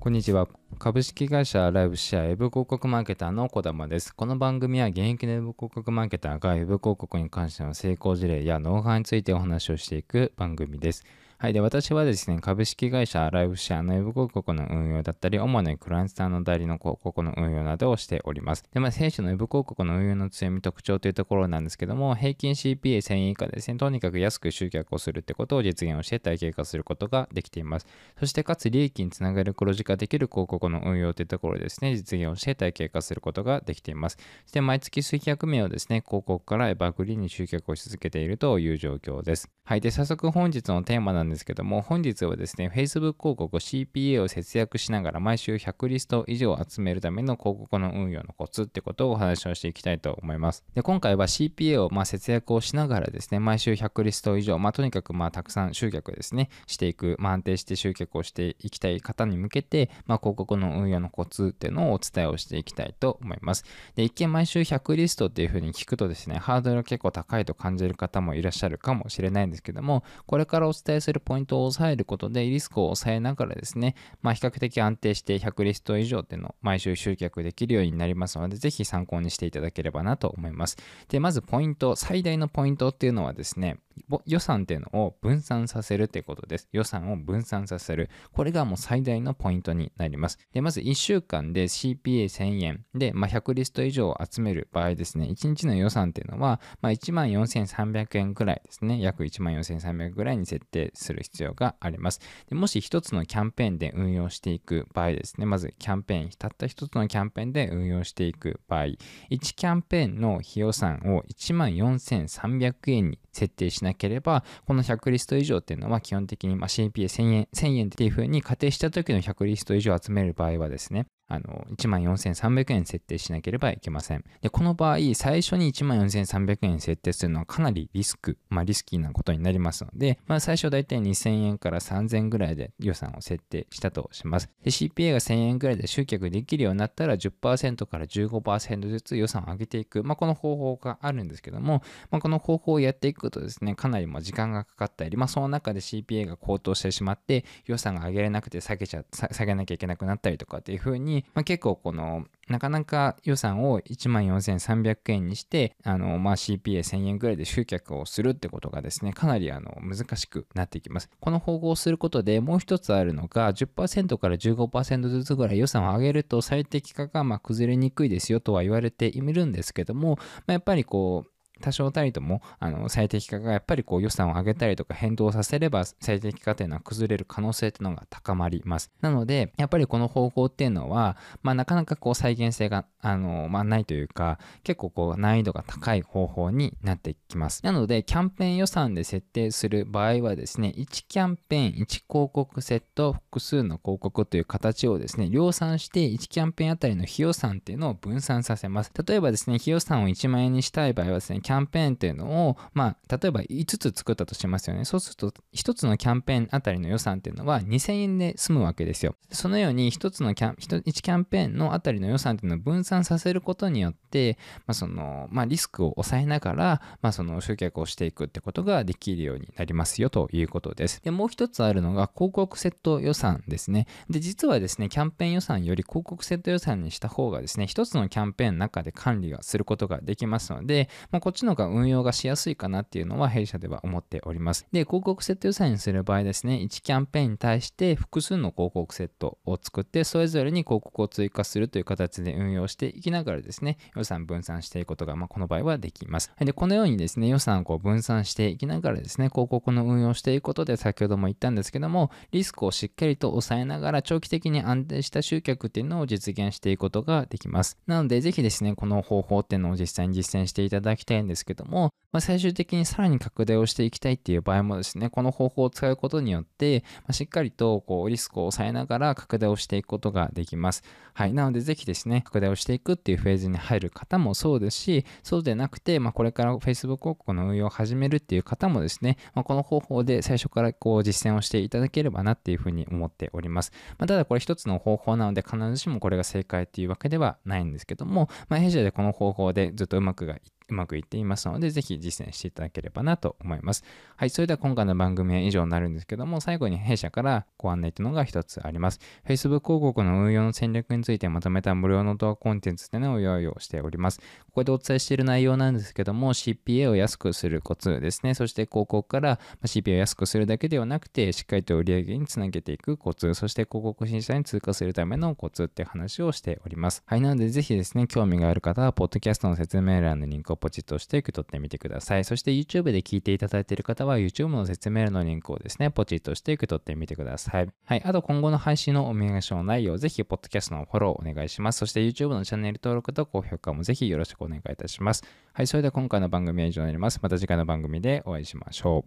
こんにちは。株式会社ライブシェアウェブ広告マーケターの小玉です。この番組は現役のウェブ広告マーケターがウェブ広告に関しての成功事例やノウハウについてお話をしていく番組です。はい。で、私はですね、株式会社ライブシェアのウェブ広告の運用だったり、主にクライアントさんの代理の広告の運用などをしております。で、まあ、弊社のウェブ広告の運用の強み特徴というところなんですけども、平均 CPA1000 円以下ですね、とにかく安く集客をするってことを実現をして体系化することができています。そして、かつ利益につながる黒字化できる広告の運用というところですね、実現をして体系化することができています。そして、毎月数百名をですね、広告からエバーグリーンに集客をし続けているという状況です。はい。で、早速本日のテーマなんですけども、本日はですね、Facebook 広告 CPA を節約しながら毎週100リスト以上集めるための広告の運用のコツってことをお話をしていきたいと思います。で、今回は CPA をま節約をしながらですね、毎週100リスト以上、まあ、とにかくまあたくさん集客ですね、していく、まあ、安定して集客をしていきたい方に向けて、まあ、広告の運用のコツっていうのをお伝えをしていきたいと思います。で、一見毎週100リストっていうふうに聞くとですね、ハードルが結構高いと感じる方もいらっしゃるかもしれないんですけども、これからお伝えするポイントを押さえることでリスクを抑えながらですね、まあ、比較的安定して100リスト以上っていうのを毎週集客できるようになりますので、ぜひ参考にしていただければなと思います。で、まずポイント、最大のポイントっていうのはですね、予算っていうのを分散させるってことです。予算を分散させる。これがもう最大のポイントになります。で、まず1週間で CPA1000 円で、まあ、100リスト以上を集める場合ですね、1日の予算っていうのは、まあ、14,300円ぐらいですね、約14,300円ぐらいに設定する必要があります。でもし1つのキャンペーンで運用していく場合ですね、まずキャンペーン、たった1つのキャンペーンで運用していく場合、1キャンペーンの費用算を14,300円に設定ししなければ、この100リスト以上っていうのは基本的にま CPA1000 円、1000円っていうふうに仮定した時の100リスト以上集める場合はですね、あの、14,300円設定しなければいけません。で、この場合、最初に14,300円設定するのはかなりリスク、まあリスキーなことになりますので、まあ最初だいたい2,000円から3,000円ぐらいで予算を設定したとします。で、CPA が1,000円ぐらいで集客できるようになったら10%から15%ずつ予算を上げていく、まあこの方法があるんですけども、まあこの方法をやっていくとですね、かなりま時間がかかったり、まあその中で CPA が高騰してしまって予算が上げれなくて下げちゃ、下げなきゃいけなくなったりとかっていう風に、まあ、結構このなかなか予算を14,300円にして、あの、まあ、CPA1000 円ぐらいで集客をするってことがですね、かなりあの、難しくなってきます。この方法をすることでもう一つあるのが、10%から15%ずつぐらい予算を上げると最適化がま崩れにくいですよとは言われているんですけども、まあ、やっぱりこう、多少たりとも、あの、最適化がやっぱりこう予算を上げたりとか変動させれば最適化というのは崩れる可能性っていうのが高まります。なので、やっぱりこの方法っていうのは、まあなかなかこう再現性が、あの、まあないというか、結構こう難易度が高い方法になってきます。なので、キャンペーン予算で設定する場合はですね、1キャンペーン、1広告セット、複数の広告という形をですね、量産して1キャンペーンあたりの費用算っていうのを分散させます。例えばですね、費用算を1万円にしたい場合はですね、キャンペーンっていうのを、まあ、例えば5つ作ったとしますよね。そうすると、1つのキャンペーンあたりの予算っていうのは2000円で済むわけですよ。そのように1つのキャン、1キャンペーンのあたりの予算っていうのを分散させることによって、まあ、その、まあ、リスクを抑えながら、まあ、その集客をしていくってことができるようになりますよということです。で、もう一つあるのが広告セット予算ですね。で、実はですね、キャンペーン予算より広告セット予算にした方がですね、1つのキャンペーンの中で管理がすることができますので、まあ、こっちの方が運用がしやすいかなっていうのは弊社では思っております。で、広告セット予算にする場合ですね、1キャンペーンに対して複数の広告セットを作って、それぞれに広告を追加するという形で運用していきながらですね、予算分散していくことが、まあ、この場合はできます。で、このようにですね、予算をこう分散していきながらですね、広告の運用していくことで、先ほども言ったんですけども、リスクをしっかりと抑えながら長期的に安定した集客っていうのを実現していくことができます。なので、ぜひですね、この方法っていうのを実際に実践していただきたいんですけども、まあ、最終的にさらに拡大をしていきたいっていう場合もですね、この方法を使うことによって、まあ、しっかりとこうリスクを抑えながら拡大をしていくことができます。はい。なので、ぜひですね、拡大をしていくっていうフェーズに入る方もそうですし、そうでなくて、まあ、これから Facebook 広告の運用を始めるっていう方もですね、まあ、この方法で最初からこう実践をしていただければなっていうふうに思っております。まあ、ただこれ一つの方法なので、必ずしもこれが正解っていうわけではないんですけども、まあ、弊社でこの方法でずっとうまくがうまくいっていますので、ぜひ実践していただければなと思います。はい、それでは今回の番組は以上になるんですけども、最後に弊社からご案内というのが一つあります。Facebook 広告の運用の戦略についてまとめた無料の動画コンテンツでのを用意をしております。ここでお伝えしている内容なんですけども、CPA を安くするコツですね。そして広告から CPA を安くするだけではなくて、しっかりと売上につなげていくコツ、そして広告審査に通過するためのコツって話をしております。はい、なのでぜひですね、興味がある方は、ポッドキャストの説明欄のリンクをポチッとして受け取ってみてください。そして YouTube で聞いていただいている方は、YouTube の説明欄のリンクをですね、ポチッとして受け取ってみてください。はい、あと今後の配信のお見逃しの内容、ぜひ、ポッドキャストのフォローお願いします。そして YouTube のチャンネル登録と高評価もぜひよろしくお願いいたします。はい、それでは今回の番組は以上になります。また次回の番組でお会いしましょ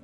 う。